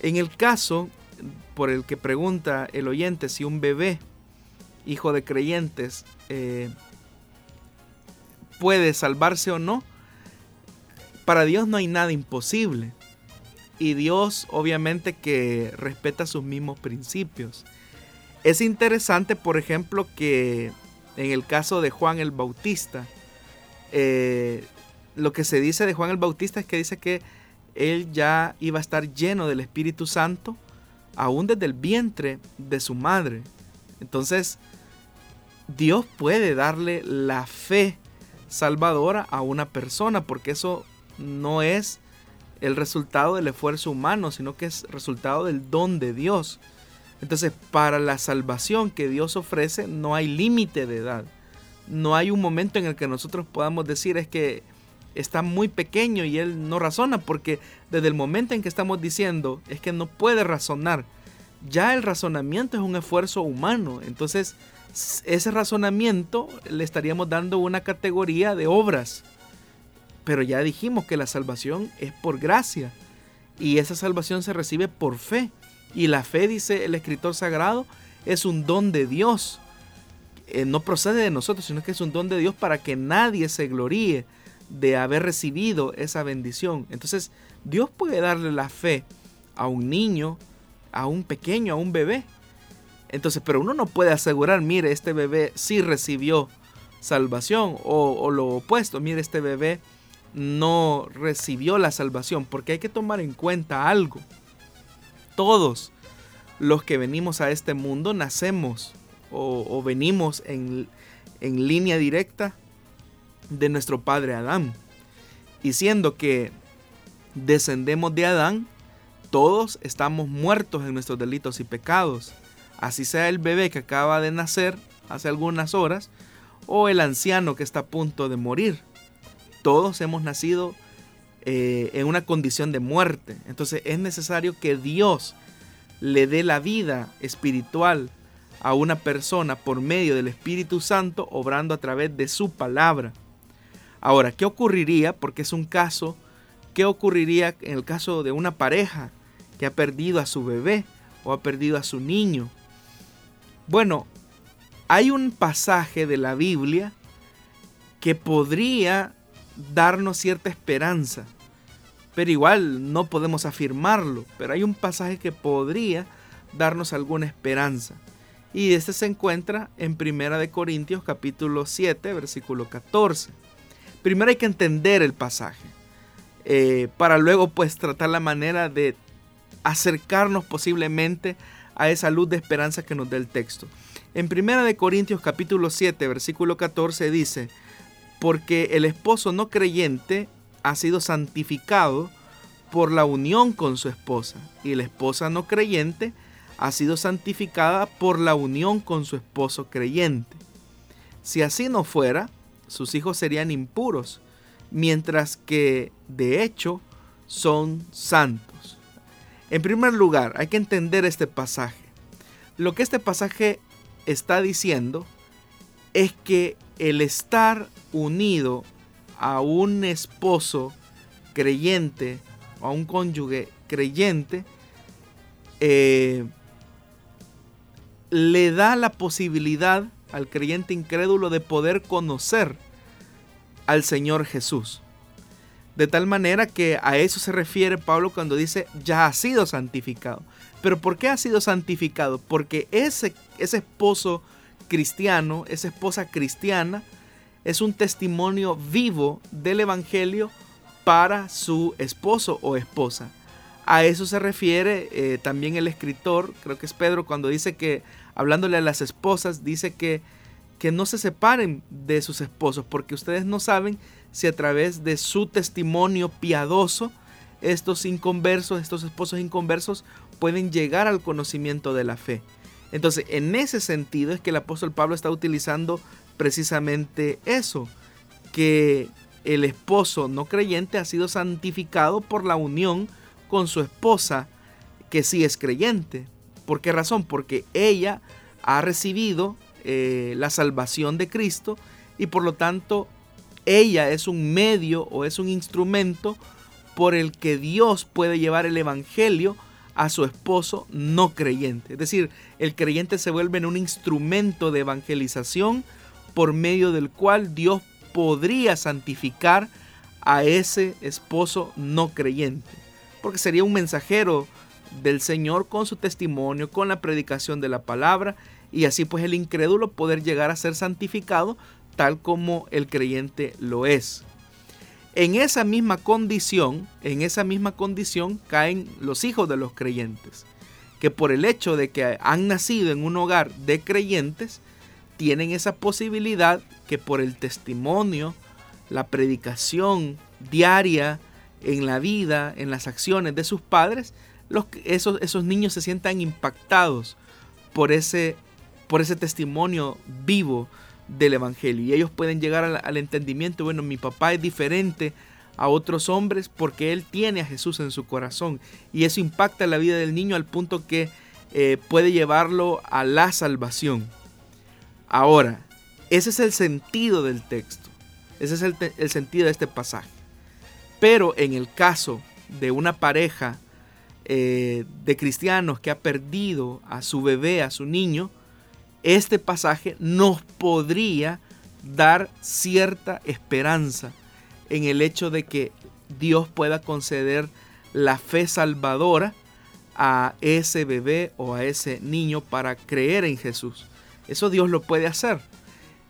En el caso por el que pregunta el oyente si un bebé, hijo de creyentes, eh, puede salvarse o no, para Dios no hay nada imposible. Y Dios obviamente que respeta sus mismos principios. Es interesante, por ejemplo, que en el caso de Juan el Bautista, eh, lo que se dice de Juan el Bautista es que dice que él ya iba a estar lleno del Espíritu Santo aún desde el vientre de su madre. Entonces, Dios puede darle la fe salvadora a una persona, porque eso no es el resultado del esfuerzo humano, sino que es resultado del don de Dios. Entonces, para la salvación que Dios ofrece, no hay límite de edad. No hay un momento en el que nosotros podamos decir es que está muy pequeño y él no razona, porque desde el momento en que estamos diciendo es que no puede razonar, ya el razonamiento es un esfuerzo humano. Entonces, ese razonamiento le estaríamos dando una categoría de obras. Pero ya dijimos que la salvación es por gracia y esa salvación se recibe por fe. Y la fe, dice el escritor sagrado, es un don de Dios. Eh, no procede de nosotros, sino que es un don de Dios para que nadie se gloríe de haber recibido esa bendición. Entonces, Dios puede darle la fe a un niño, a un pequeño, a un bebé. Entonces, pero uno no puede asegurar, mire, este bebé sí recibió salvación o, lo opuesto, mire, este bebé no recibió la salvación, porque hay que tomar en cuenta algo. Todos los que venimos a este mundo nacemos o, o venimos en, en línea directa de nuestro padre Adán. Y siendo que descendemos de Adán, todos estamos muertos en nuestros delitos y pecados. Así sea el bebé que acaba de nacer hace algunas horas o el anciano que está a punto de morir. Todos hemos nacido eh, en una condición de muerte. Entonces es necesario que Dios le dé la vida espiritual a una persona por medio del Espíritu Santo obrando a través de su palabra. Ahora, ¿qué ocurriría? Porque es un caso, ¿qué ocurriría en el caso de una pareja que ha perdido a su bebé o ha perdido a su niño? Bueno, hay un pasaje de la Biblia que podría darnos cierta esperanza, pero igual no podemos afirmarlo, pero hay un pasaje que podría darnos alguna esperanza. Y este se encuentra en Primera de Corintios capítulo 7, versículo 14. Primero hay que entender el pasaje, eh, para luego pues tratar la manera de acercarnos posiblemente a esa luz de esperanza que nos da el texto. En Primera de Corintios capítulo 7, versículo 14 dice, porque el esposo no creyente ha sido santificado por la unión con su esposa y la esposa no creyente ha sido santificada por la unión con su esposo creyente. Si así no fuera, sus hijos serían impuros, mientras que de hecho son santos. En primer lugar, hay que entender este pasaje. Lo que este pasaje está diciendo es que el estar unido a un esposo creyente a un cónyuge creyente eh, le da la posibilidad al creyente incrédulo de poder conocer al Señor Jesús. De tal manera que a eso se refiere Pablo cuando dice ya ha sido santificado. Pero ¿por qué ha sido santificado? Porque ese, ese esposo cristiano, esa esposa cristiana, es un testimonio vivo del Evangelio para su esposo o esposa. A eso se refiere eh, también el escritor, creo que es Pedro, cuando dice que hablándole a las esposas, dice que, que no se separen de sus esposos, porque ustedes no saben si a través de su testimonio piadoso, estos inconversos, estos esposos inconversos, pueden llegar al conocimiento de la fe. Entonces, en ese sentido es que el apóstol Pablo está utilizando precisamente eso, que el esposo no creyente ha sido santificado por la unión con su esposa que sí es creyente. ¿Por qué razón? Porque ella ha recibido eh, la salvación de Cristo y por lo tanto ella es un medio o es un instrumento por el que Dios puede llevar el Evangelio a su esposo no creyente. Es decir, el creyente se vuelve en un instrumento de evangelización por medio del cual Dios podría santificar a ese esposo no creyente. Porque sería un mensajero del Señor con su testimonio, con la predicación de la palabra, y así pues el incrédulo poder llegar a ser santificado tal como el creyente lo es. En esa misma condición, en esa misma condición caen los hijos de los creyentes, que por el hecho de que han nacido en un hogar de creyentes, tienen esa posibilidad que por el testimonio, la predicación diaria en la vida, en las acciones de sus padres, esos, esos niños se sientan impactados por ese, por ese testimonio vivo del Evangelio. Y ellos pueden llegar al, entendimiento, bueno, mi papá es diferente a otros hombres porque él tiene a Jesús en su corazón. Y eso impacta la vida del niño al punto que eh, puede llevarlo a la salvación. Ahora, ese es el sentido del texto. Ese es el sentido de este pasaje. Pero en el caso de una pareja eh, de cristianos que ha perdido a su bebé, a su niño, este pasaje nos podría dar cierta esperanza en el hecho de que Dios pueda conceder la fe salvadora a ese bebé o a ese niño para creer en Jesús. Eso Dios lo puede hacer.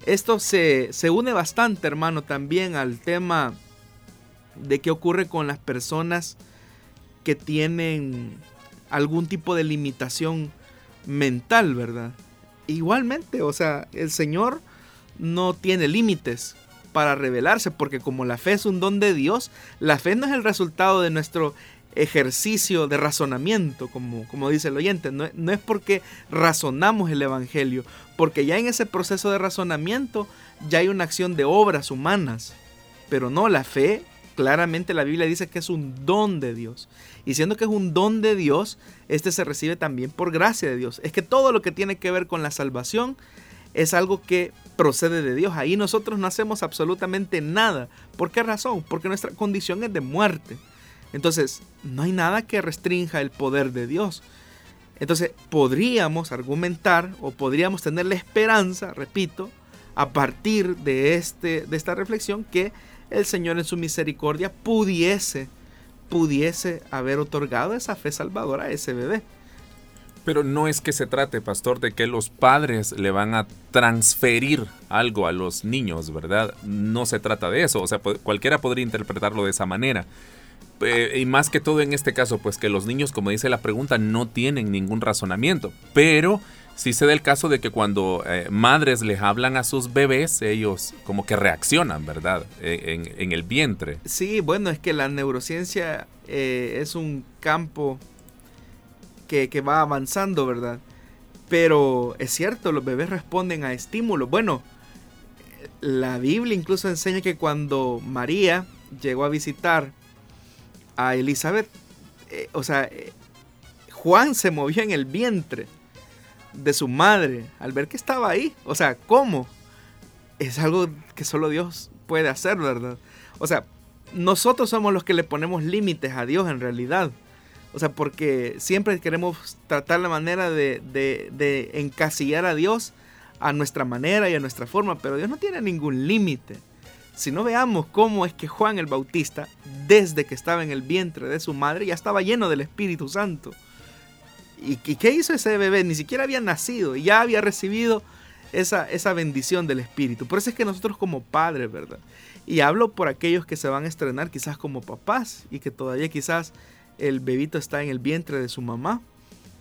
Esto se, se une bastante, hermano, también al tema de qué ocurre con las personas que tienen algún tipo de limitación mental, ¿verdad? Igualmente, o sea, el Señor no tiene límites para revelarse, porque como la fe es un don de Dios, la fe no es el resultado de nuestro ejercicio de razonamiento, como, como dice el oyente, no, no es porque razonamos el Evangelio, porque ya en ese proceso de razonamiento ya hay una acción de obras humanas, pero no, la fe claramente la Biblia dice que es un don de Dios. Y siendo que es un don de Dios, este se recibe también por gracia de Dios. Es que todo lo que tiene que ver con la salvación es algo que procede de Dios. Ahí nosotros no hacemos absolutamente nada. ¿Por qué razón? Porque nuestra condición es de muerte. Entonces, no hay nada que restrinja el poder de Dios. Entonces podríamos argumentar o podríamos tener la esperanza, repito, a partir de, este, de esta reflexión que el Señor en su misericordia pudiese, pudiese haber otorgado esa fe salvadora a ese bebé. Pero no es que se trate, pastor, de que los padres le van a transferir algo a los niños, ¿verdad? No se trata de eso, o sea, cualquiera podría interpretarlo de esa manera. Eh, y más que todo en este caso, pues que los niños, como dice la pregunta, no tienen ningún razonamiento. Pero sí se da el caso de que cuando eh, madres les hablan a sus bebés, ellos como que reaccionan, ¿verdad? E, en, el vientre. Sí, bueno, es que la neurociencia eh, es un campo que, va avanzando, ¿verdad? Pero es cierto, los bebés responden a estímulos. Bueno, la Biblia incluso enseña que cuando María llegó a visitar a Elizabeth, eh, o sea, Juan se movió en el vientre de su madre al ver que estaba ahí. O sea, ¿cómo? Es algo que solo Dios puede hacer, ¿verdad? O sea, nosotros somos los que le ponemos límites a Dios en realidad. O sea, porque siempre queremos tratar la manera de, de, encasillar a Dios a nuestra manera y a nuestra forma, pero Dios no tiene ningún límite. Si no veamos cómo es que Juan el Bautista, desde que estaba en el vientre de su madre, ya estaba lleno del Espíritu Santo. ¿Y, qué hizo ese bebé? Ni siquiera había nacido y ya había recibido esa, esa bendición del Espíritu. Por eso es que nosotros como padres, ¿verdad? Y hablo por aquellos que se van a estrenar quizás como papás y que todavía quizás el bebito está en el vientre de su mamá.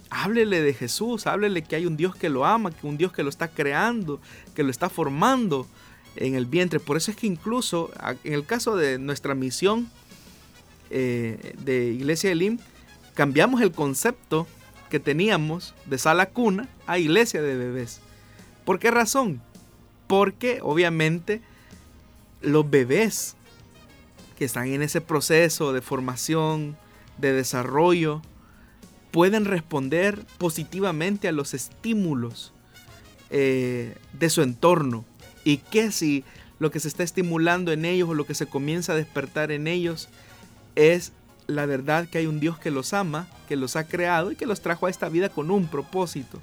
Háblele de Jesús, háblele que hay un Dios que lo ama, que un Dios que lo está creando, que lo está formando en el vientre. Por eso es que incluso en el caso de nuestra misión eh, de Iglesia de Lim, cambiamos el concepto que teníamos de sala cuna a iglesia de bebés. ¿Por qué razón? Porque obviamente los bebés que están en ese proceso de formación, de desarrollo pueden responder positivamente a los estímulos eh, de su entorno. Y que si lo que se está estimulando en ellos o lo que se comienza a despertar en ellos es la verdad que hay un Dios que los ama, que los ha creado y que los trajo a esta vida con un propósito.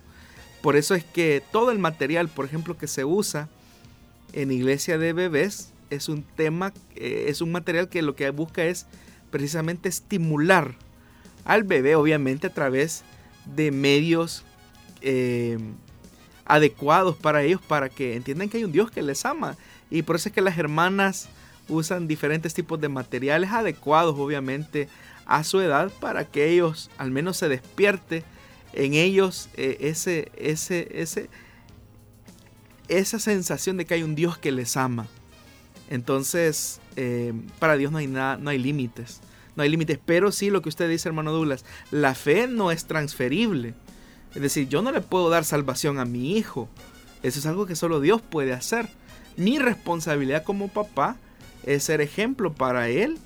Por eso es que todo el material, por ejemplo, que se usa en iglesia de bebés, es un tema, eh, es un material que lo que busca es precisamente estimular al bebé, obviamente a través de medios eh, adecuados para ellos, para que entiendan que hay un Dios que les ama. Y por eso es que las hermanas usan diferentes tipos de materiales adecuados, obviamente, a su edad, para que ellos al menos se despierte en ellos eh, ese, ese, ese, esa sensación de que hay un Dios que les ama. Entonces, eh, para Dios no hay nada, no hay límites. No hay límites. Pero sí lo que usted dice, hermano Douglas, la fe no es transferible. Es decir, yo no le puedo dar salvación a mi hijo. Eso es algo que solo Dios puede hacer. Mi responsabilidad como papá es ser ejemplo para él.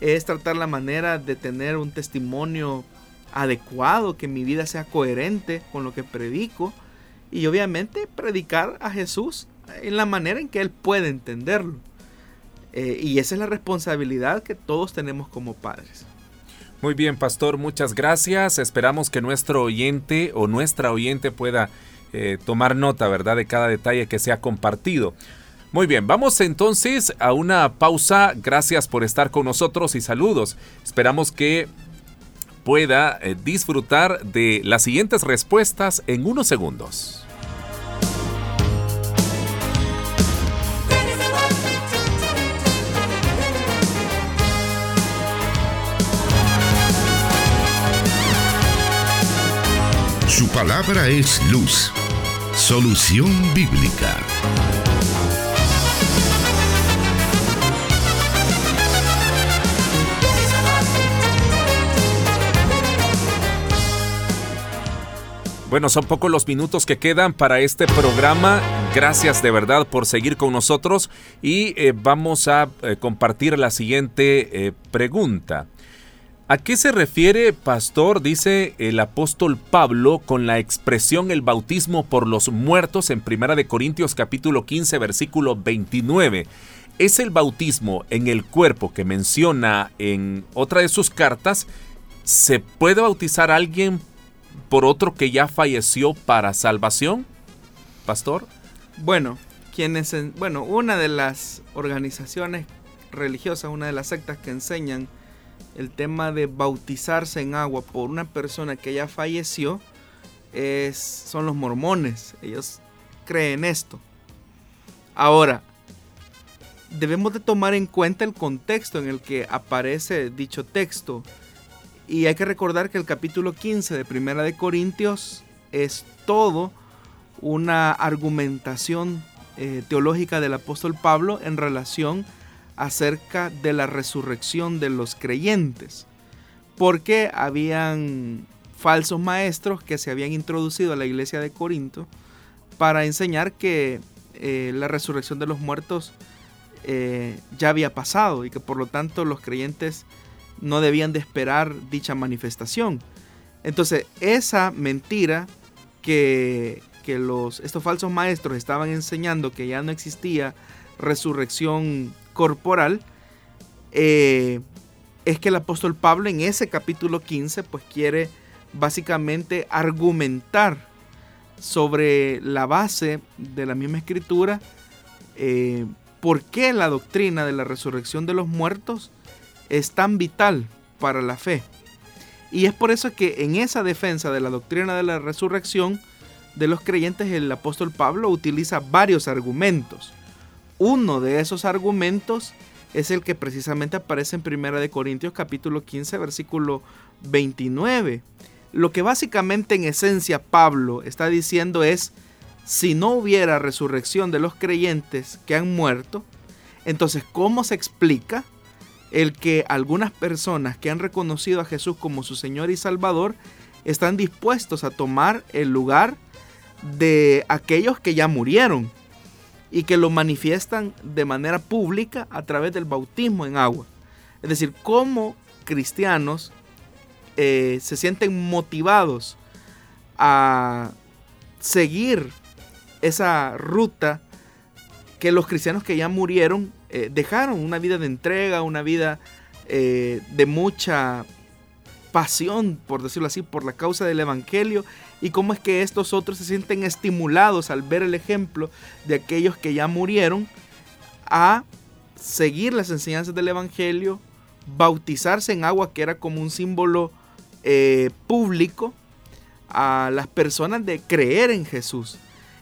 Es tratar la manera de tener un testimonio adecuado, que mi vida sea coherente con lo que predico. Y obviamente predicar a Jesús en la manera en que Él puede entenderlo. Eh, y esa es la responsabilidad que todos tenemos como padres. Muy bien, pastor, muchas gracias. Esperamos que nuestro oyente o nuestra oyente pueda eh, tomar nota, ¿verdad?, de cada detalle que se ha compartido. Muy bien, vamos entonces a una pausa. Gracias por estar con nosotros y saludos. Esperamos que pueda eh, disfrutar de las siguientes respuestas en unos segundos. Su palabra es luz. Solución bíblica. Bueno, son pocos los minutos que quedan para este programa. Gracias de verdad por seguir con nosotros y eh, vamos a eh, compartir la siguiente eh, pregunta. ¿A qué se refiere, pastor, dice el apóstol Pablo, con la expresión el bautismo por los muertos en 1 Corintios capítulo 15 versículo 29? ¿Es el bautismo en el cuerpo que menciona en otra de sus cartas? ¿Se puede bautizar a alguien por otro que ya falleció para salvación? Pastor. Bueno, quienes, bueno, una de las organizaciones religiosas, una de las sectas que enseñan el tema de bautizarse en agua por una persona que ya falleció es, son los mormones. Ellos creen esto. Ahora, debemos de tomar en cuenta el contexto en el que aparece dicho texto. Y hay que recordar que el capítulo 15 de Primera de Corintios es todo una argumentación eh, teológica del apóstol Pablo en relación acerca de la resurrección de los creyentes. Porque habían falsos maestros que se habían introducido a la iglesia de Corinto para enseñar que eh, la resurrección de los muertos eh, ya había pasado y que por lo tanto los creyentes no debían de esperar dicha manifestación. Entonces, esa mentira que, los, estos falsos maestros estaban enseñando que ya no existía resurrección corporal, eh, es que el apóstol Pablo en ese capítulo 15 pues quiere básicamente argumentar sobre la base de la misma escritura eh, por qué la doctrina de la resurrección de los muertos es tan vital para la fe. Y es por eso que en esa defensa de la doctrina de la resurrección de los creyentes el apóstol Pablo utiliza varios argumentos. Uno de esos argumentos es el que precisamente aparece en 1 de Corintios capítulo 15 versículo 29. Lo que básicamente en esencia Pablo está diciendo es si no hubiera resurrección de los creyentes que han muerto, entonces ¿cómo se explica el que algunas personas que han reconocido a Jesús como su Señor y Salvador están dispuestos a tomar el lugar de aquellos que ya murieron? y que lo manifiestan de manera pública a través del bautismo en agua. Es decir, cómo cristianos eh, se sienten motivados a seguir esa ruta que los cristianos que ya murieron eh, dejaron, una vida de entrega, una vida eh, de mucha pasión, por decirlo así, por la causa del Evangelio y cómo es que estos otros se sienten estimulados al ver el ejemplo de aquellos que ya murieron a seguir las enseñanzas del Evangelio, bautizarse en agua que era como un símbolo eh, público a las personas de creer en Jesús.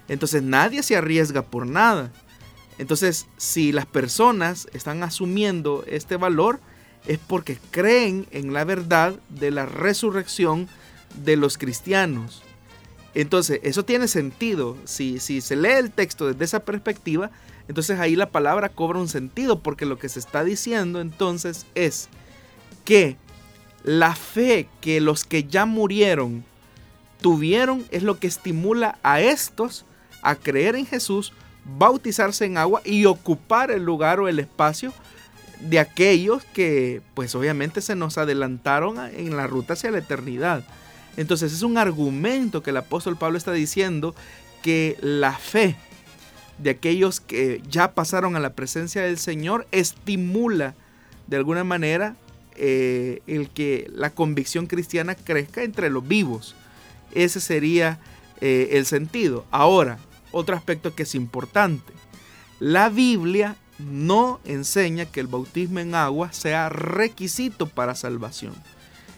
Entonces nadie se arriesga por nada. Entonces si las personas están asumiendo este valor es porque creen en la verdad de la resurrección de los cristianos. Entonces, eso tiene sentido. Si, si se lee el texto desde esa perspectiva, entonces ahí la palabra cobra un sentido, porque lo que se está diciendo entonces es que la fe que los que ya murieron tuvieron es lo que estimula a estos a creer en Jesús, bautizarse en agua y ocupar el lugar o el espacio de aquellos que pues obviamente se nos adelantaron en la ruta hacia la eternidad. Entonces es un argumento que el apóstol Pablo está diciendo que la fe de aquellos que ya pasaron a la presencia del Señor estimula de alguna manera eh, el que la convicción cristiana crezca entre los vivos. Ese sería eh, el sentido. Ahora, otro aspecto que es importante. La Biblia no enseña que el bautismo en agua sea requisito para salvación.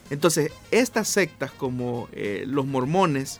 Entonces, estas sectas como eh, los mormones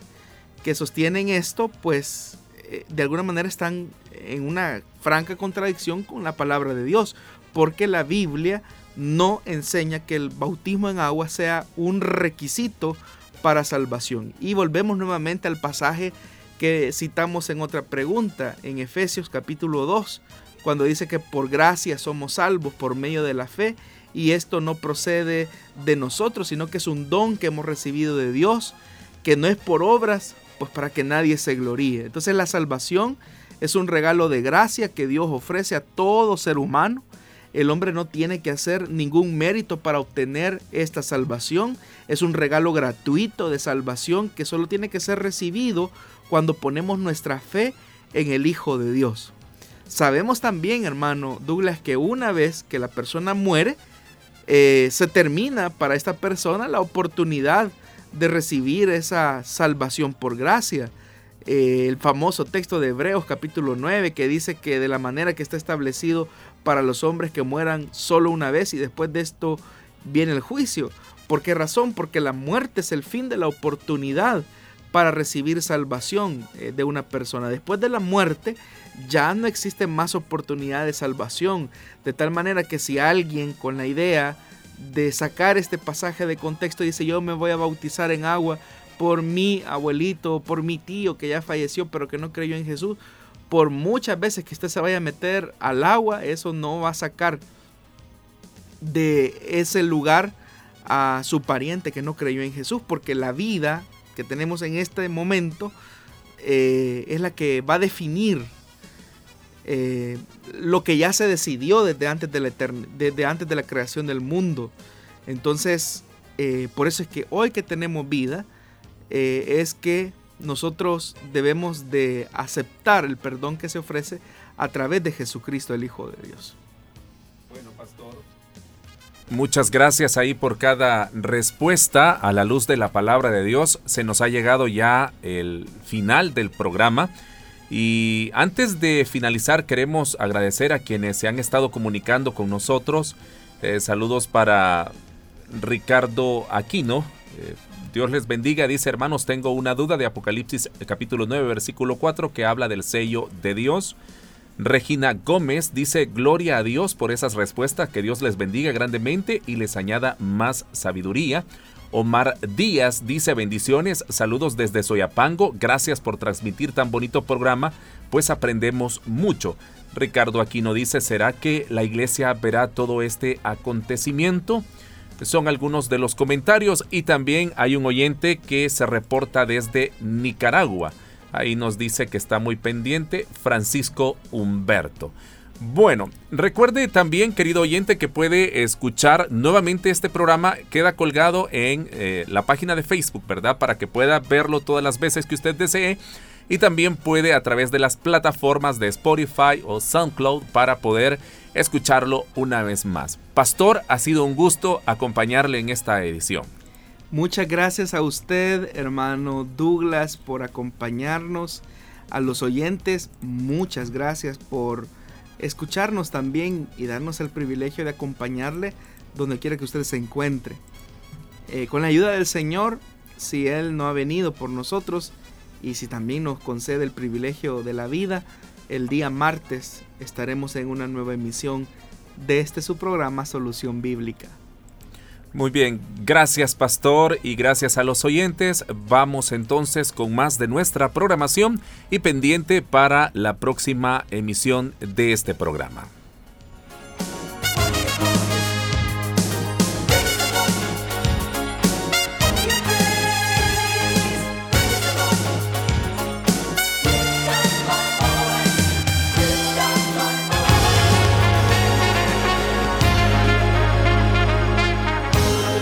que sostienen esto, pues eh, de alguna manera están en una franca contradicción con la palabra de Dios, porque la Biblia no enseña que el bautismo en agua sea un requisito para salvación. Y volvemos nuevamente al pasaje que citamos en otra pregunta, en Efesios capítulo 2, cuando dice que por gracia somos salvos por medio de la fe y esto no procede de nosotros, sino que es un don que hemos recibido de Dios, que no es por obras, pues para que nadie se gloríe. Entonces la salvación es un regalo de gracia que Dios ofrece a todo ser humano. El hombre no tiene que hacer ningún mérito para obtener esta salvación. Es un regalo gratuito de salvación que solo tiene que ser recibido cuando ponemos nuestra fe en el Hijo de Dios. Sabemos también, hermano Douglas, que una vez que la persona muere, eh, se termina para esta persona la oportunidad de recibir esa salvación por gracia. Eh, el famoso texto de Hebreos capítulo 9 que dice que de la manera que está establecido para los hombres que mueran solo una vez y después de esto viene el juicio. ¿Por qué razón? Porque la muerte es el fin de la oportunidad para recibir salvación eh, de una persona. Después de la muerte ya no existe más oportunidad de salvación. De tal manera que si alguien con la idea de sacar este pasaje de contexto dice yo me voy a bautizar en agua por mi abuelito, por mi tío que ya falleció pero que no creyó en Jesús, por muchas veces que usted se vaya a meter al agua, eso no va a sacar de ese lugar a su pariente que no creyó en Jesús, porque la vida que tenemos en este momento eh, es la que va a definir eh, lo que ya se decidió desde antes de la, desde antes de la creación del mundo. Entonces, eh, por eso es que hoy que tenemos vida, es que nosotros debemos de aceptar el perdón que se ofrece a través de Jesucristo, el Hijo de Dios. Muchas gracias ahí por cada respuesta a la luz de la palabra de Dios. Se nos ha llegado ya el final del programa. Y antes de finalizar queremos agradecer a quienes se han estado comunicando con nosotros. Eh, saludos para Ricardo Aquino, eh, Dios les bendiga, dice hermanos, tengo una duda de Apocalipsis capítulo 9 versículo 4 que habla del sello de Dios. Regina Gómez dice, gloria a Dios por esas respuestas, que Dios les bendiga grandemente y les añada más sabiduría. Omar Díaz dice bendiciones, saludos desde Soyapango, gracias por transmitir tan bonito programa, pues aprendemos mucho. Ricardo Aquino dice, ¿será que la iglesia verá todo este acontecimiento? Son algunos de los comentarios y también hay un oyente que se reporta desde Nicaragua. Ahí nos dice que está muy pendiente Francisco Humberto. Bueno, recuerde también, querido oyente, que puede escuchar nuevamente este programa. Queda colgado en eh, la página de Facebook, ¿verdad? Para que pueda verlo todas las veces que usted desee. Y también puede a través de las plataformas de Spotify o SoundCloud para poder escucharlo una vez más. Pastor, ha sido un gusto acompañarle en esta edición. Muchas gracias a usted, hermano Douglas, por acompañarnos. A los oyentes, muchas gracias por escucharnos también y darnos el privilegio de acompañarle donde quiera que usted se encuentre. Eh, con la ayuda del Señor, si Él no ha venido por nosotros y si también nos concede el privilegio de la vida, el día martes estaremos en una nueva emisión de este su programa Solución Bíblica. Muy bien, gracias pastor y gracias a los oyentes. Vamos entonces con más de nuestra programación y pendiente para la próxima emisión de este programa.